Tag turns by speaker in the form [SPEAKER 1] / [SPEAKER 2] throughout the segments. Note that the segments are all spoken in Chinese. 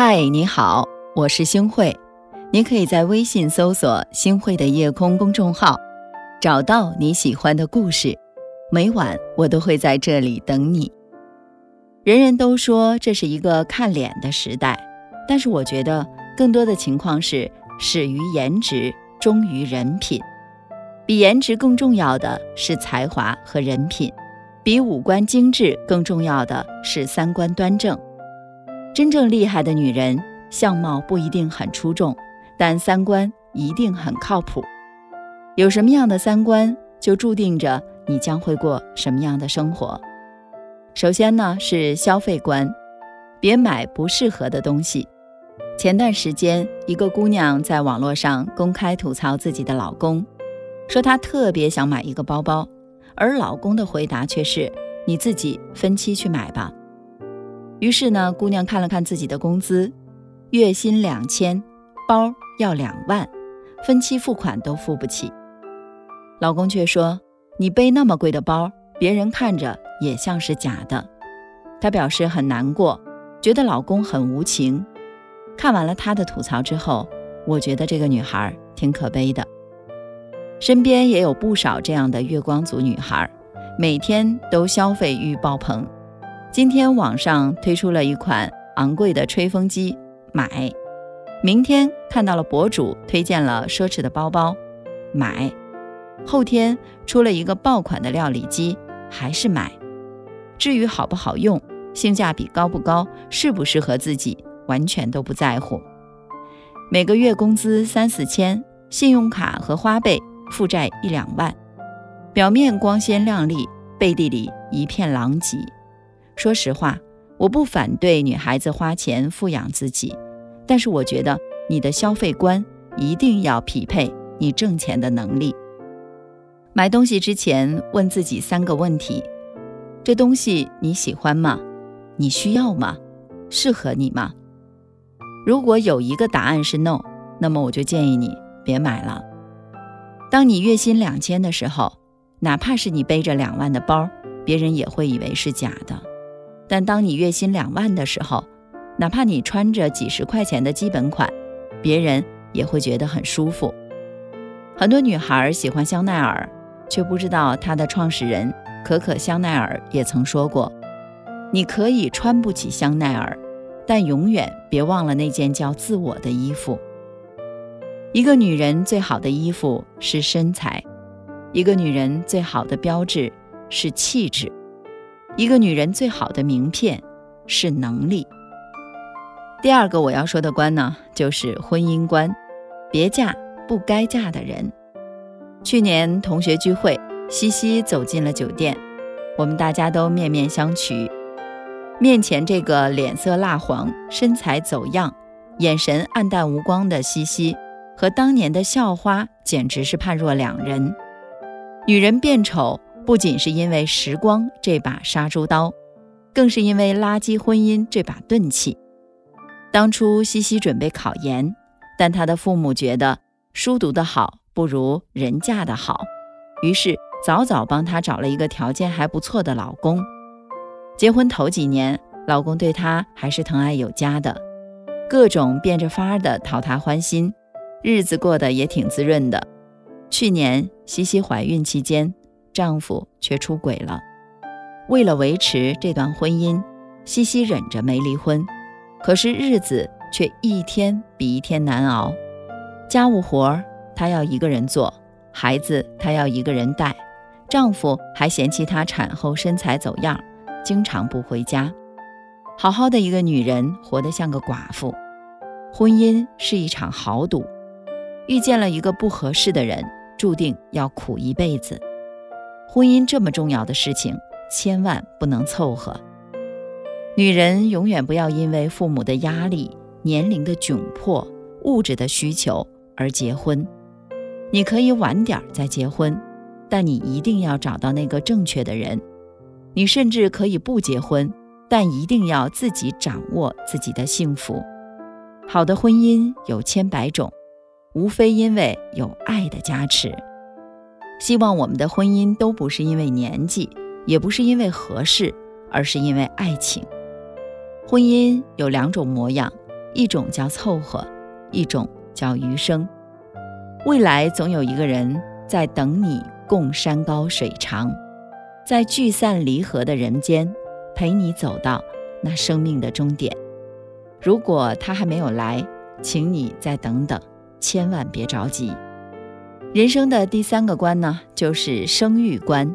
[SPEAKER 1] 嗨，你好，我是星慧。你可以在微信搜索“星慧的夜空”公众号，找到你喜欢的故事。每晚我都会在这里等你。人人都说这是一个看脸的时代，但是我觉得更多的情况是始于颜值，忠于人品。比颜值更重要的是才华和人品，比五官精致更重要的是三观端正。真正厉害的女人，相貌不一定很出众，但三观一定很靠谱。有什么样的三观，就注定着你将会过什么样的生活。首先呢，是消费观，别买不适合的东西。前段时间，一个姑娘在网络上公开吐槽自己的老公，说她特别想买一个包包，而老公的回答却是：“你自己分期去买吧。”于是呢，姑娘看了看自己的工资，月薪两千，包要两万，分期付款都付不起。老公却说：“你背那么贵的包，别人看着也像是假的。”她表示很难过，觉得老公很无情。看完了她的吐槽之后，我觉得这个女孩挺可悲的。身边也有不少这样的月光族女孩，每天都消费欲爆棚。今天网上推出了一款昂贵的吹风机，买；明天看到了博主推荐了奢侈的包包，买；后天出了一个爆款的料理机，还是买。至于好不好用、性价比高不高、适不适合自己，完全都不在乎。每个月工资三四千，信用卡和花呗负债一两万，表面光鲜亮丽，背地里一片狼藉。说实话，我不反对女孩子花钱富养自己，但是我觉得你的消费观一定要匹配你挣钱的能力。买东西之前问自己三个问题：这东西你喜欢吗？你需要吗？适合你吗？如果有一个答案是 no，那么我就建议你别买了。当你月薪两千的时候，哪怕是你背着两万的包，别人也会以为是假的。但当你月薪两万的时候，哪怕你穿着几十块钱的基本款，别人也会觉得很舒服。很多女孩喜欢香奈儿，却不知道它的创始人可可香奈儿也曾说过：“你可以穿不起香奈儿，但永远别忘了那件叫自我的衣服。”一个女人最好的衣服是身材，一个女人最好的标志是气质。一个女人最好的名片是能力。第二个我要说的关呢，就是婚姻观，别嫁不该嫁的人。去年同学聚会，西西走进了酒店，我们大家都面面相觑。面前这个脸色蜡黄、身材走样、眼神黯淡无光的西西，和当年的校花简直是判若两人。女人变丑。不仅是因为时光这把杀猪刀，更是因为垃圾婚姻这把钝器。当初西西准备考研，但她的父母觉得书读得好不如人嫁得好，于是早早帮她找了一个条件还不错的老公。结婚头几年，老公对她还是疼爱有加的，各种变着法儿的讨她欢心，日子过得也挺滋润的。去年西西怀孕期间。丈夫却出轨了，为了维持这段婚姻，西西忍着没离婚。可是日子却一天比一天难熬，家务活儿她要一个人做，孩子她要一个人带，丈夫还嫌弃她产后身材走样，经常不回家。好好的一个女人，活得像个寡妇。婚姻是一场豪赌，遇见了一个不合适的人，注定要苦一辈子。婚姻这么重要的事情，千万不能凑合。女人永远不要因为父母的压力、年龄的窘迫、物质的需求而结婚。你可以晚点再结婚，但你一定要找到那个正确的人。你甚至可以不结婚，但一定要自己掌握自己的幸福。好的婚姻有千百种，无非因为有爱的加持。希望我们的婚姻都不是因为年纪，也不是因为合适，而是因为爱情。婚姻有两种模样，一种叫凑合，一种叫余生。未来总有一个人在等你，共山高水长，在聚散离合的人间，陪你走到那生命的终点。如果他还没有来，请你再等等，千万别着急。人生的第三个关呢，就是生育关，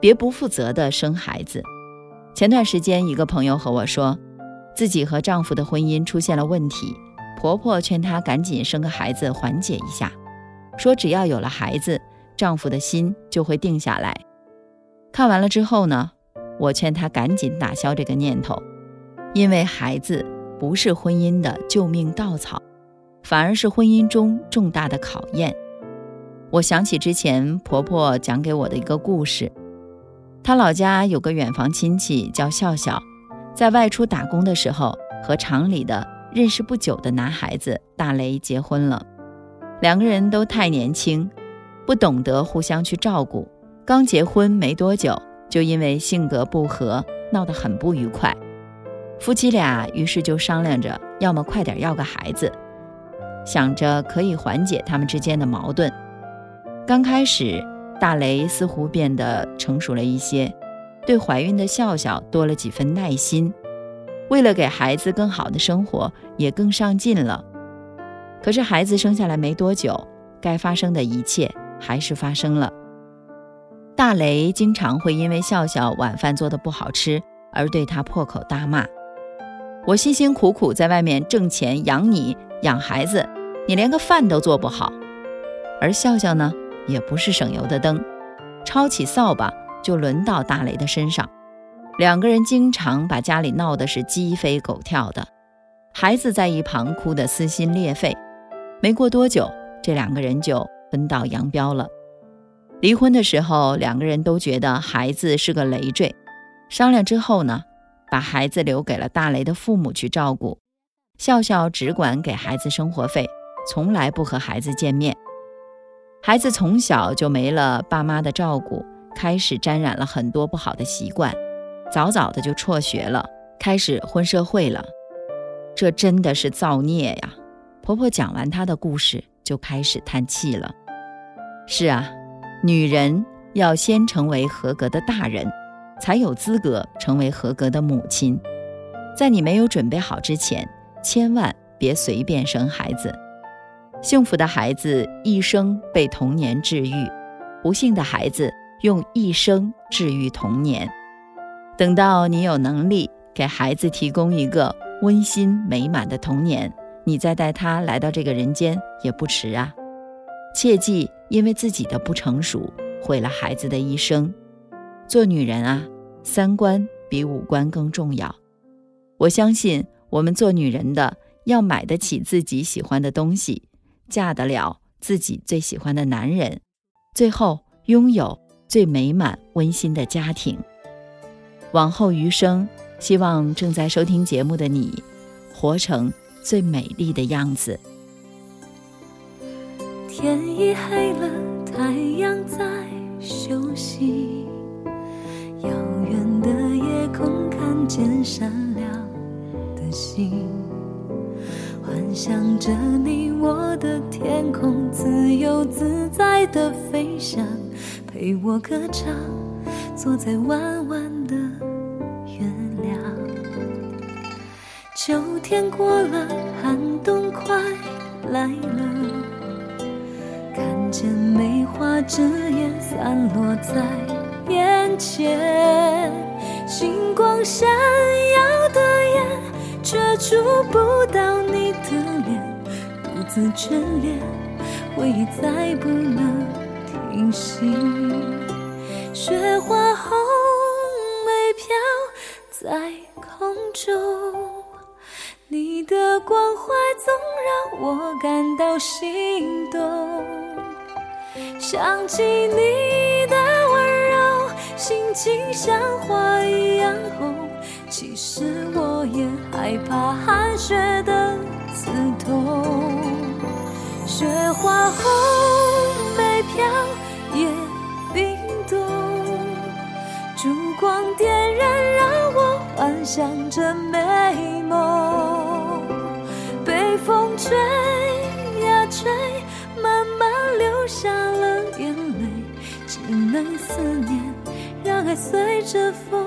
[SPEAKER 1] 别不负责的生孩子。前段时间，一个朋友和我说，自己和丈夫的婚姻出现了问题，婆婆劝她赶紧生个孩子缓解一下，说只要有了孩子，丈夫的心就会定下来。看完了之后呢，我劝她赶紧打消这个念头，因为孩子不是婚姻的救命稻草，反而是婚姻中重大的考验。我想起之前婆婆讲给我的一个故事。她老家有个远房亲戚叫笑笑，在外出打工的时候，和厂里的认识不久的男孩子大雷结婚了。两个人都太年轻，不懂得互相去照顾，刚结婚没多久，就因为性格不合闹得很不愉快。夫妻俩于是就商量着，要么快点要个孩子，想着可以缓解他们之间的矛盾。刚开始。大雷似乎变得成熟了一些，对怀孕的笑笑多了几分耐心，为了给孩子更好的生活，也更上进了。可是孩子生下来没多久，该发生的一切还是发生了。大雷经常会因为笑笑晚饭做的不好吃而对他破口大骂：“我辛辛苦苦在外面挣钱养你养孩子，你连个饭都做不好。”而笑笑呢？也不是省油的灯，抄起扫把就轮到大雷的身上。两个人经常把家里闹得是鸡飞狗跳的，孩子在一旁哭得撕心裂肺。没过多久，这两个人就分道扬镳了。离婚的时候，两个人都觉得孩子是个累赘。商量之后呢，把孩子留给了大雷的父母去照顾。笑笑只管给孩子生活费，从来不和孩子见面。孩子从小就没了爸妈的照顾，开始沾染了很多不好的习惯，早早的就辍学了，开始混社会了。这真的是造孽呀！婆婆讲完她的故事，就开始叹气了。是啊，女人要先成为合格的大人，才有资格成为合格的母亲。在你没有准备好之前，千万别随便生孩子。幸福的孩子一生被童年治愈，不幸的孩子用一生治愈童年。等到你有能力给孩子提供一个温馨美满的童年，你再带他来到这个人间也不迟啊！切记因为自己的不成熟毁了孩子的一生。做女人啊，三观比五官更重要。我相信我们做女人的要买得起自己喜欢的东西。嫁得了自己最喜欢的男人，最后拥有最美满温馨的家庭。往后余生，希望正在收听节目的你，活成最美丽的样子。
[SPEAKER 2] 天已黑了，太阳在休息，遥远的夜空看见闪亮的星。想着你我的天空，自由自在的飞翔，陪我歌唱，坐在弯弯的月亮。秋天过了，寒冬快来了，看见梅花枝叶散落在眼前，星光闪耀的眼。却触不到你的脸，独自眷恋，回忆再不能停息。雪花红梅飘在空中，你的关怀总让我感到心动。想起你的温柔，心情像花一样红。其实我也害怕寒雪的刺痛，雪花红梅飘也冰冻，烛光点燃让我幻想着美梦。被风吹呀吹，慢慢流下了眼泪，只能思念，让爱随着风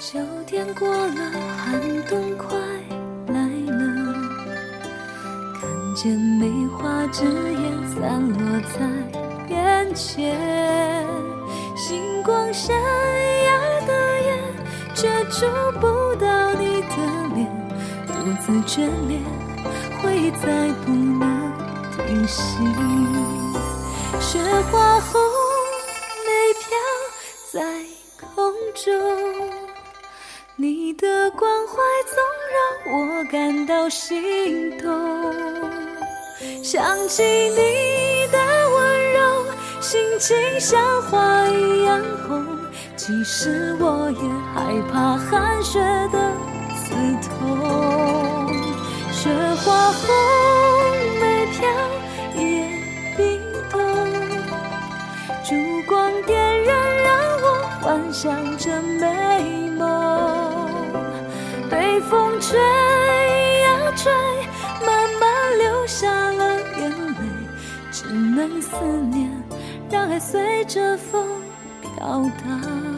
[SPEAKER 2] 秋天过了，寒冬快来了，看见梅花枝叶散落在眼前，星光闪耀的夜，却触不到你的脸，独自眷恋，回忆再不能停息，雪花红梅飘在空中。你的关怀总让我感到心动，想起你的温柔，心情像花一样红。其实我也害怕寒雪的刺痛，雪花红梅飘也冰冻，烛光点燃，让我幻想着美被风吹呀吹，慢慢流下了眼泪，只能思念，让爱随着风飘荡。